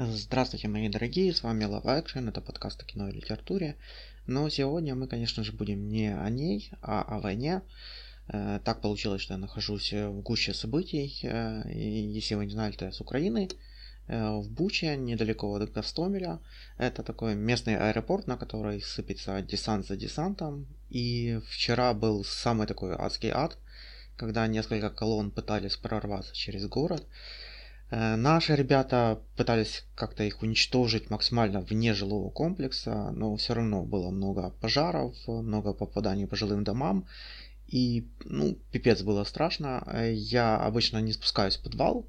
Здравствуйте, мои дорогие, с вами Love Action, это подкаст о кино и литературе. Но сегодня мы, конечно же, будем не о ней, а о войне. Э, так получилось, что я нахожусь в гуще событий. Э, если вы не знали, то я с Украины, э, в Буче, недалеко от Гастомеля. Это такой местный аэропорт, на который сыпется десант за десантом. И вчера был самый такой адский ад, когда несколько колонн пытались прорваться через город. Э, наши ребята пытались как-то их уничтожить максимально вне жилого комплекса, но все равно было много пожаров, много попаданий по жилым домам. И, ну, пипец было страшно. Э, я обычно не спускаюсь в подвал,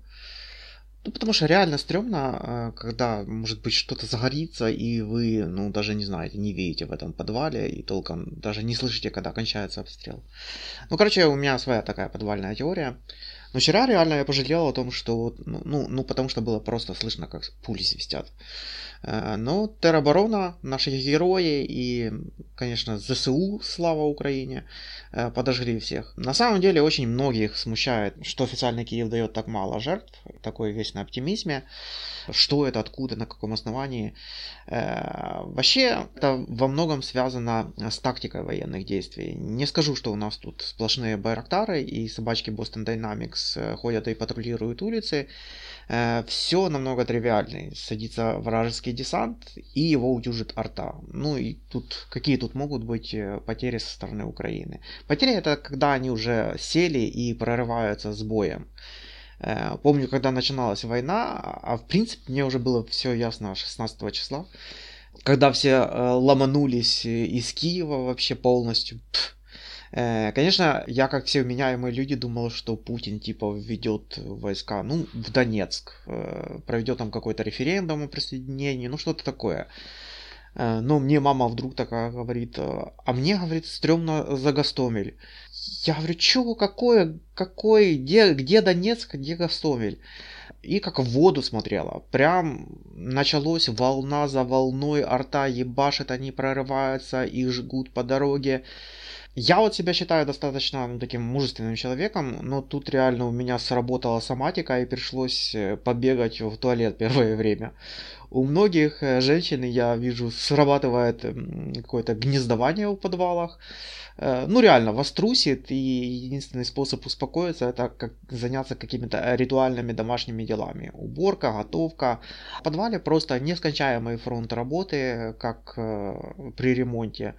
ну, потому что реально стрёмно, э, когда, может быть, что-то загорится, и вы, ну, даже не знаете, не видите в этом подвале, и толком даже не слышите, когда кончается обстрел. Ну, короче, у меня своя такая подвальная теория. Но вчера реально я пожалел о том, что, ну, ну, ну потому что было просто слышно, как пули свистят. Э, но тероборона, наши герои и, конечно, ЗСУ, слава Украине, э, подожгли всех. На самом деле очень многих смущает, что официальный Киев дает так мало жертв, такой весь на оптимизме. Что это, откуда, на каком основании. Э, вообще, это во многом связано с тактикой военных действий. Не скажу, что у нас тут сплошные байрактары и собачки Boston Dynamics ходят и патрулируют улицы. Все намного тривиальнее. Садится вражеский десант, и его утюжит арта. Ну и тут какие тут могут быть э, потери со стороны Украины? Потери это когда они уже сели и прорываются с боем. Э, помню, когда начиналась война, а в принципе мне уже было все ясно 16 числа, когда все э, ломанулись из Киева вообще полностью. Пфф, Э, конечно, я, как все вменяемые люди, думал, что Путин, типа, введет войска, ну, в Донецк, э, проведет там какой-то референдум о присоединении, ну, что-то такое. Э, но мне мама вдруг такая говорит, а мне, говорит, стрёмно за Гастомель. Я говорю, чего, какое, какой, где, где Донецк, где Гастомель? И как в воду смотрела. Прям началось волна за волной, арта ебашит, они прорываются, их жгут по дороге. Я вот себя считаю достаточно ну, таким мужественным человеком, но тут реально у меня сработала соматика и пришлось э, побегать в туалет первое время. У многих э, женщин, я вижу, срабатывает какое-то гнездование в подвалах. Э, ну, реально, вас трусит, и единственный способ успокоиться, это как заняться какими-то ритуальными домашними делами. Уборка, готовка. В подвале просто нескончаемый фронт работы, как при ремонте.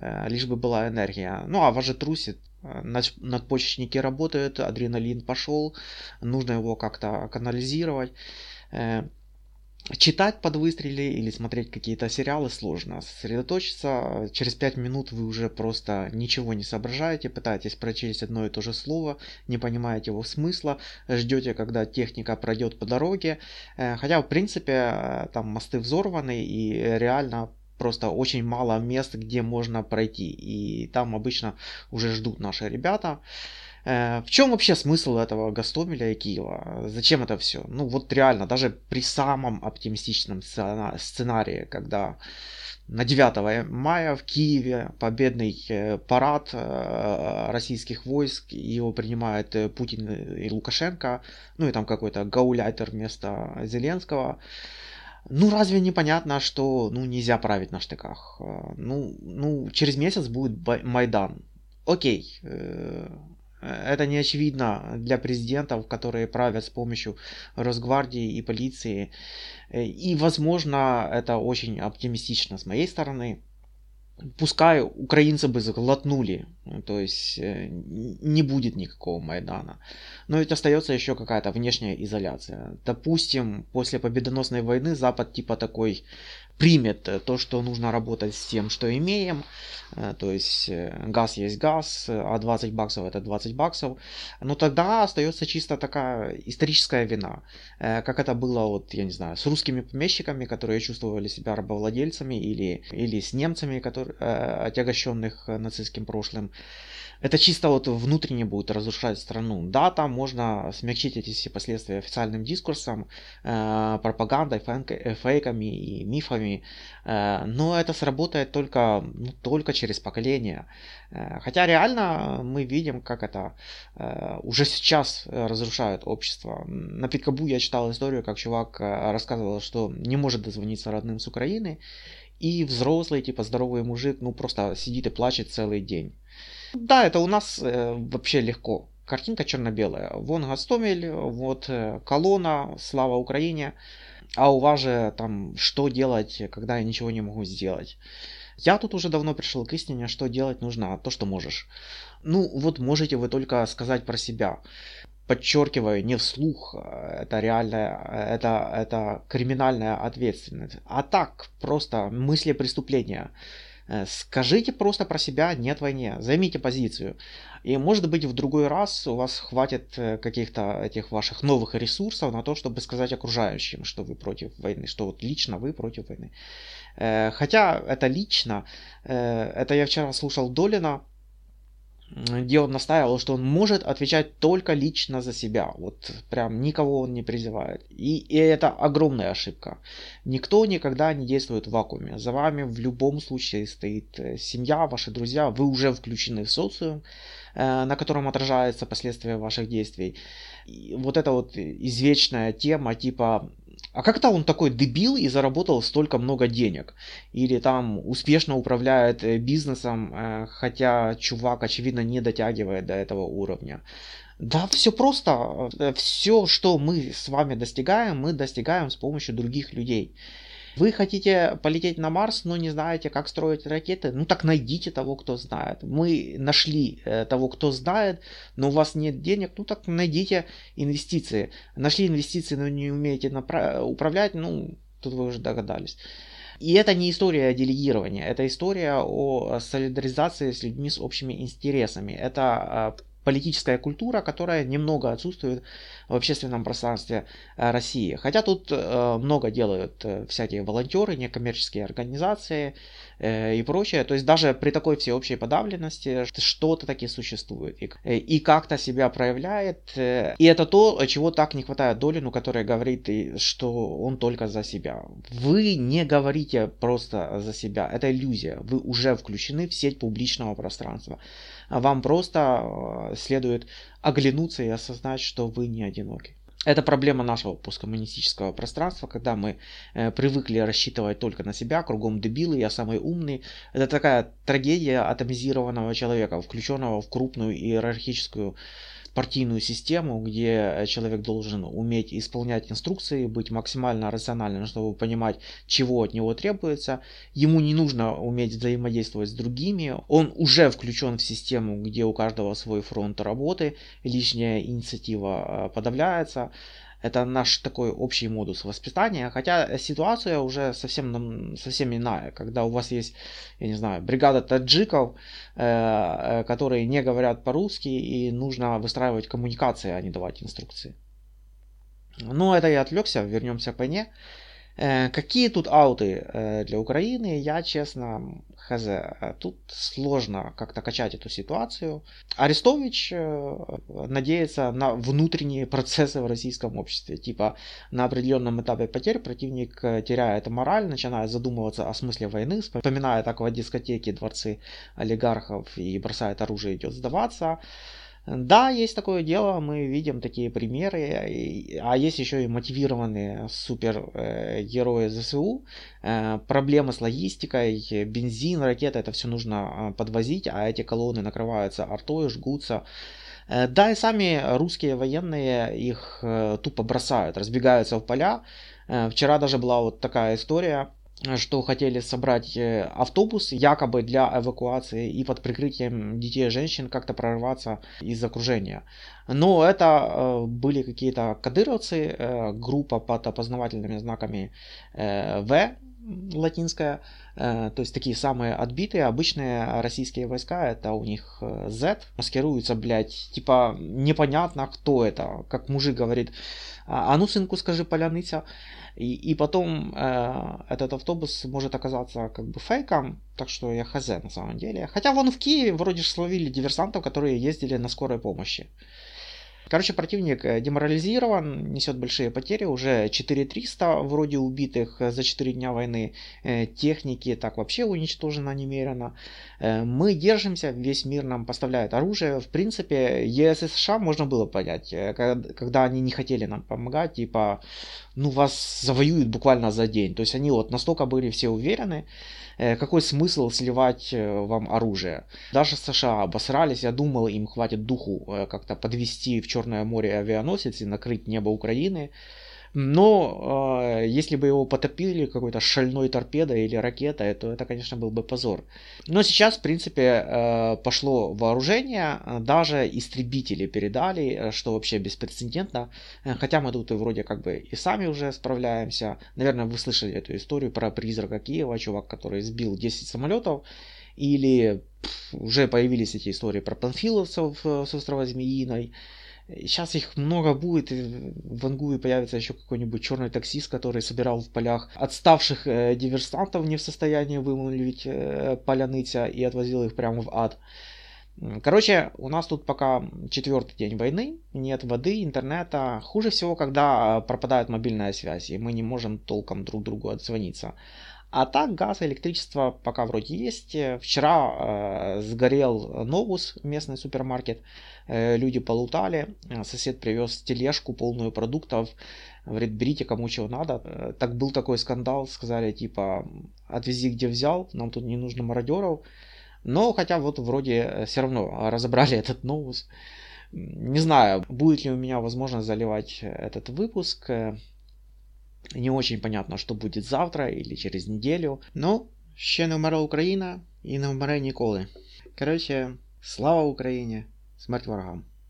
Э, лишь бы была энергия. Ну, а вас же трусит, э, надпочечники работают, адреналин пошел, нужно его как-то канализировать. Э, читать под выстрелы или смотреть какие-то сериалы сложно. Сосредоточиться, через 5 минут вы уже просто ничего не соображаете, пытаетесь прочесть одно и то же слово, не понимаете его смысла, ждете, когда техника пройдет по дороге. Хотя, в принципе, там мосты взорваны и реально просто очень мало мест, где можно пройти. И там обычно уже ждут наши ребята. Э, в чем вообще смысл этого Гастомеля и Киева? Зачем это все? Ну вот реально, даже при самом оптимистичном сценарии, когда на 9 мая в Киеве победный э, парад э, российских войск, его принимает Путин и Лукашенко, ну и там какой-то гауляйтер вместо Зеленского. Ну, разве непонятно, что ну, нельзя править на штыках? Ну, ну, через месяц будет Майдан. Окей, это не очевидно для президентов, которые правят с помощью Росгвардии и полиции. Э, и, возможно, это очень оптимистично с моей стороны пускай украинцы бы заглотнули, ну, то есть э, не будет никакого Майдана. Но ведь остается еще какая-то внешняя изоляция. Допустим, после победоносной войны Запад типа такой примет э, то, что нужно работать с тем, что имеем. Э, то есть э, газ есть газ, а 20 баксов это 20 баксов. Но тогда остается чисто такая историческая вина. Как это было, вот, я не знаю, с русскими помещиками, которые чувствовали себя рабовладельцами, или, или с немцами, которые, отягощенных нацистским прошлым. Это чисто вот внутренне будет разрушать страну. Да, там можно смягчить эти все последствия официальным дискурсом, э, пропагандой, фейк, фейками и мифами, э, но это сработает только, ну, только через поколение. Э, хотя реально мы видим, как это э, уже сейчас разрушает общество. На Питкабу я читал историю, как чувак э, рассказывал, что не может дозвониться родным с Украины, и взрослый, типа здоровый мужик, ну просто сидит и плачет целый день. Да, это у нас э, вообще легко. Картинка черно-белая. Вон Гастомель, вот э, колонна, слава Украине. А у вас же там что делать, когда я ничего не могу сделать? Я тут уже давно пришел к истине, что делать нужно, то, что можешь. Ну, вот можете вы только сказать про себя. Подчеркиваю, не вслух, это реальная, это, это криминальная ответственность. А так, просто мысли преступления. Э, скажите просто про себя «нет войне», займите позицию. И может быть в другой раз у вас хватит э, каких-то этих ваших новых ресурсов на то, чтобы сказать окружающим, что вы против войны, что вот лично вы против войны. Э, хотя это лично, это я вчера слушал Долина, где он настаивал, что он может отвечать только лично за себя. Вот прям никого он не призывает. И, и это огромная ошибка. Никто никогда не действует в вакууме. За вами в любом случае стоит э, семья, ваши друзья. Вы уже включены в социум, э, на котором отражаются последствия ваших действий. И вот эта вот извечная тема типа а как-то он такой дебил и заработал столько много денег. Или там успешно управляет э, бизнесом, э, хотя чувак, очевидно, не дотягивает до этого уровня. Да, все просто. Э, все, что мы с вами достигаем, мы достигаем с помощью других людей. Вы хотите полететь на Марс, но не знаете, как строить ракеты? Ну так найдите того, кто знает. Мы нашли э, того, кто знает, но у вас нет денег, ну так найдите инвестиции. Нашли инвестиции, но не умеете направ- управлять, ну тут вы уже догадались. И это не история делегирования, это история о солидаризации с людьми с общими интересами. Это а, политическая культура, которая немного отсутствует в общественном пространстве э, России. Хотя тут э, много делают э, всякие волонтеры, некоммерческие организации и прочее. То есть даже при такой всеобщей подавленности что-то таки существует и, как-то себя проявляет. И это то, чего так не хватает Долину, который говорит, что он только за себя. Вы не говорите просто за себя. Это иллюзия. Вы уже включены в сеть публичного пространства вам просто следует оглянуться и осознать, что вы не одиноки. Это проблема нашего посткоммунистического пространства, когда мы э, привыкли рассчитывать только на себя, кругом дебилы, я самый умный. Это такая трагедия атомизированного человека, включенного в крупную иерархическую партийную систему, где человек должен уметь исполнять инструкции, быть максимально рациональным, чтобы понимать, чего от него требуется. Ему не нужно уметь взаимодействовать с другими. Он уже включен в систему, где у каждого свой фронт работы, лишняя инициатива э, подавляется. Это наш такой общий модус воспитания. Хотя ситуация уже совсем, совсем иная. Когда у вас есть, я не знаю, бригада таджиков, э, э, которые не говорят по-русски, и нужно выстраивать коммуникации, а не давать инструкции. Но это я отвлекся, вернемся к войне. Э, какие тут ауты э, для Украины, я честно хз. Э, тут сложно как-то качать эту ситуацию. Арестович надеется на внутренние процессы в российском обществе. Типа на определенном этапе потерь противник теряет мораль, начинает задумываться о смысле войны, вспоминает аквадискотеки, дворцы олигархов и бросает оружие, идет сдаваться. Да, есть такое дело, мы видим такие примеры, а есть еще и мотивированные супергерои ЗСУ. Э, проблемы с логистикой, бензин, ракеты, это все нужно э, подвозить, а эти колонны накрываются артой, жгутся. Э, да, и сами русские военные их тупо бросают, разбегаются в поля. Вчера даже была вот такая история, что хотели собрать э, автобус якобы для эвакуации и под прикрытием детей и женщин как-то прорваться из окружения. Но это э, были какие-то кадыровцы, э, группа под опознавательными знаками В, латинская, э, то есть такие самые отбитые, обычные российские войска, это у них Z, маскируются, блядь, типа непонятно кто это, как мужик говорит, а, а ну сынку скажи поляныця, и, и потом э, этот автобус может оказаться как бы фейком, так что я хз на самом деле. Хотя вон в Киеве вроде словили диверсантов, которые ездили на скорой помощи. Короче, противник э, деморализирован, несет большие потери, уже 4300 вроде убитых за 4 дня войны, э, техники так вообще уничтожено немерено. Э, мы держимся, весь мир нам поставляет оружие. В принципе, ЕС и США можно было понять, когда они не хотели нам помогать, типа, ну вас завоюют буквально за день. То есть они вот настолько были все уверены, Э, какой смысл сливать э, вам оружие? Даже США обосрались, я думал, им хватит духу э, как-то подвести в Черное море авианосец и накрыть небо Украины. Но э, если бы его потопили какой-то шальной торпедой или ракетой, то это, конечно, был бы позор. Но сейчас, в принципе, э, пошло вооружение, даже истребители передали, что вообще беспрецедентно. Хотя мы тут и вроде как бы и сами уже справляемся. Наверное, вы слышали эту историю про призрака Киева, чувак, который сбил 10 самолетов. Или уже появились эти истории про панфиловцев с острова Змеиной. Сейчас их много будет, в Ангуе появится еще какой-нибудь черный таксист, который собирал в полях отставших э, диверсантов не в состоянии вымолвить э, поляныця и отвозил их прямо в ад. Короче, у нас тут пока четвертый день войны, нет воды, интернета. Хуже всего, когда пропадает мобильная связь, и мы не можем толком друг другу отзвониться. А так газ, электричество пока вроде есть. Вчера э, сгорел Новус, местный супермаркет. Э, люди полутали. Сосед привез тележку полную продуктов. Говорит, берите кому чего надо. Э, так был такой скандал. Сказали типа, отвези где взял. Нам тут не нужно мародеров. Но хотя вот вроде э, все равно разобрали этот Новус. Не знаю, будет ли у меня возможность заливать этот выпуск. Не очень понятно, что будет завтра или через неделю. Ну, ще не вмерла Україна і не вмре ніколи. Коротше, слава Україні, смерть ворогам.